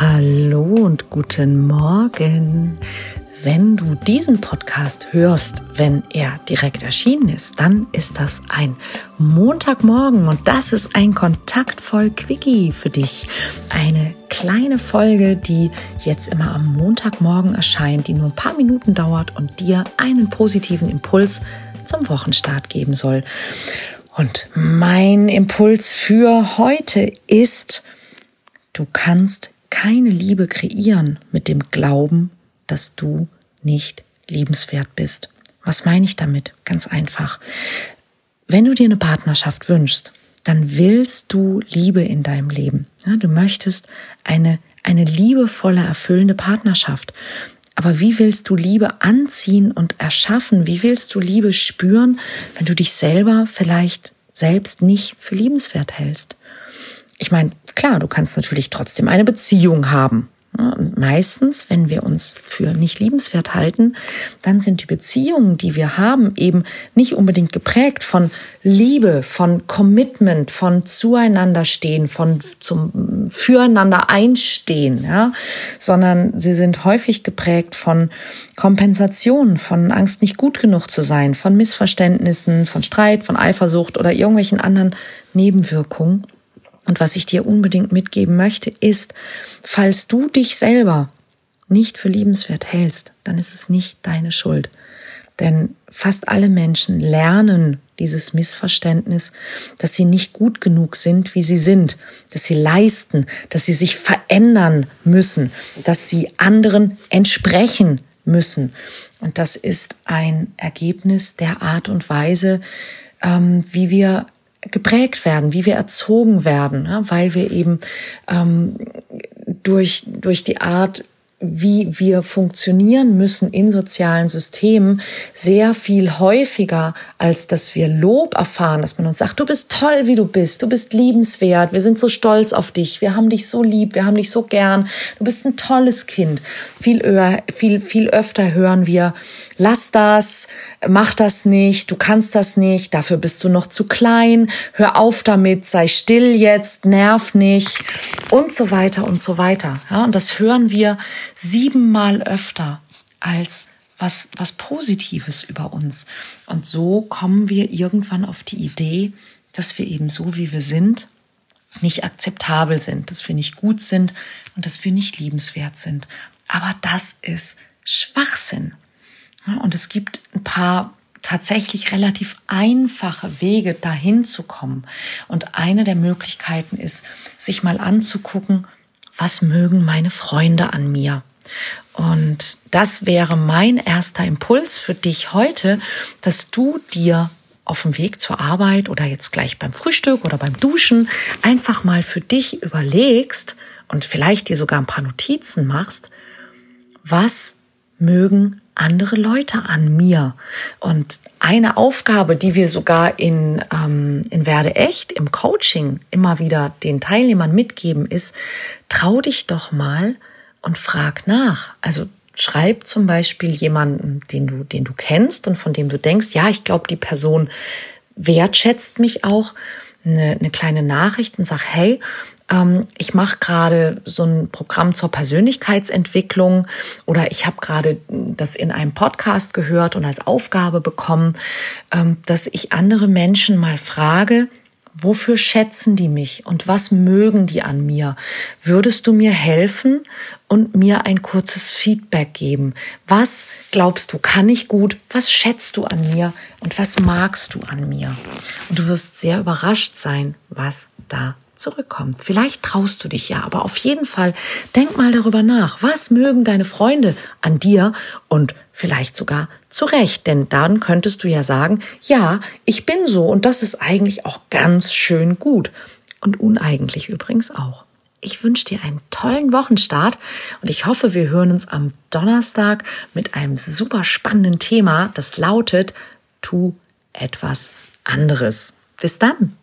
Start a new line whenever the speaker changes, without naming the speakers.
Hallo und guten Morgen. Wenn du diesen Podcast hörst, wenn er direkt erschienen ist, dann ist das ein Montagmorgen und das ist ein kontaktvoll Quickie für dich. Eine kleine Folge, die jetzt immer am Montagmorgen erscheint, die nur ein paar Minuten dauert und dir einen positiven Impuls zum Wochenstart geben soll. Und mein Impuls für heute ist, du kannst keine Liebe kreieren mit dem Glauben, dass du nicht liebenswert bist. Was meine ich damit? Ganz einfach. Wenn du dir eine Partnerschaft wünschst, dann willst du Liebe in deinem Leben. Ja, du möchtest eine, eine liebevolle, erfüllende Partnerschaft. Aber wie willst du Liebe anziehen und erschaffen? Wie willst du Liebe spüren, wenn du dich selber vielleicht selbst nicht für liebenswert hältst? Ich meine, klar, du kannst natürlich trotzdem eine Beziehung haben. Und meistens, wenn wir uns für nicht liebenswert halten, dann sind die Beziehungen, die wir haben, eben nicht unbedingt geprägt von Liebe, von Commitment, von zueinander stehen, von zum füreinander einstehen, ja, sondern sie sind häufig geprägt von Kompensation, von Angst, nicht gut genug zu sein, von Missverständnissen, von Streit, von Eifersucht oder irgendwelchen anderen Nebenwirkungen. Und was ich dir unbedingt mitgeben möchte, ist, falls du dich selber nicht für liebenswert hältst, dann ist es nicht deine Schuld. Denn fast alle Menschen lernen dieses Missverständnis, dass sie nicht gut genug sind, wie sie sind, dass sie leisten, dass sie sich verändern müssen, dass sie anderen entsprechen müssen. Und das ist ein Ergebnis der Art und Weise, ähm, wie wir geprägt werden, wie wir erzogen werden, ja, weil wir eben ähm, durch, durch die Art, wie wir funktionieren müssen in sozialen Systemen, sehr viel häufiger, als dass wir Lob erfahren, dass man uns sagt, du bist toll, wie du bist, du bist liebenswert, wir sind so stolz auf dich, wir haben dich so lieb, wir haben dich so gern, du bist ein tolles Kind. Viel, viel, viel öfter hören wir, lass das, mach das nicht, du kannst das nicht, dafür bist du noch zu klein, hör auf damit, sei still jetzt, nerv nicht und so weiter und so weiter. Ja, und das hören wir siebenmal öfter als was, was Positives über uns. Und so kommen wir irgendwann auf die Idee, dass wir eben so, wie wir sind, nicht akzeptabel sind, dass wir nicht gut sind und dass wir nicht liebenswert sind. Aber das ist Schwachsinn. Und es gibt ein paar tatsächlich relativ einfache Wege, dahin zu kommen. Und eine der Möglichkeiten ist, sich mal anzugucken, was mögen meine Freunde an mir? Und das wäre mein erster Impuls für dich heute, dass du dir auf dem Weg zur Arbeit oder jetzt gleich beim Frühstück oder beim Duschen einfach mal für dich überlegst und vielleicht dir sogar ein paar Notizen machst, was mögen andere Leute an mir. Und eine Aufgabe, die wir sogar in, ähm, in Werde Echt, im Coaching immer wieder den Teilnehmern mitgeben, ist, trau dich doch mal und frag nach. Also schreib zum Beispiel jemanden, den du, den du kennst und von dem du denkst, ja, ich glaube, die Person wertschätzt mich auch, eine, eine kleine Nachricht und sag, hey, ich mache gerade so ein Programm zur Persönlichkeitsentwicklung oder ich habe gerade das in einem Podcast gehört und als Aufgabe bekommen, ähm, dass ich andere Menschen mal frage, Wofür schätzen die mich und was mögen die an mir? Würdest du mir helfen und mir ein kurzes Feedback geben? Was glaubst du, kann ich gut? Was schätzt du an mir und was magst du an mir? Und du wirst sehr überrascht sein, was da zurückkommt. Vielleicht traust du dich ja, aber auf jeden Fall denk mal darüber nach. Was mögen deine Freunde an dir und vielleicht sogar zu Recht, denn dann könntest du ja sagen, ja, ich bin so und das ist eigentlich auch ganz schön gut und uneigentlich übrigens auch. Ich wünsche dir einen tollen Wochenstart und ich hoffe, wir hören uns am Donnerstag mit einem super spannenden Thema, das lautet, tu etwas anderes. Bis dann.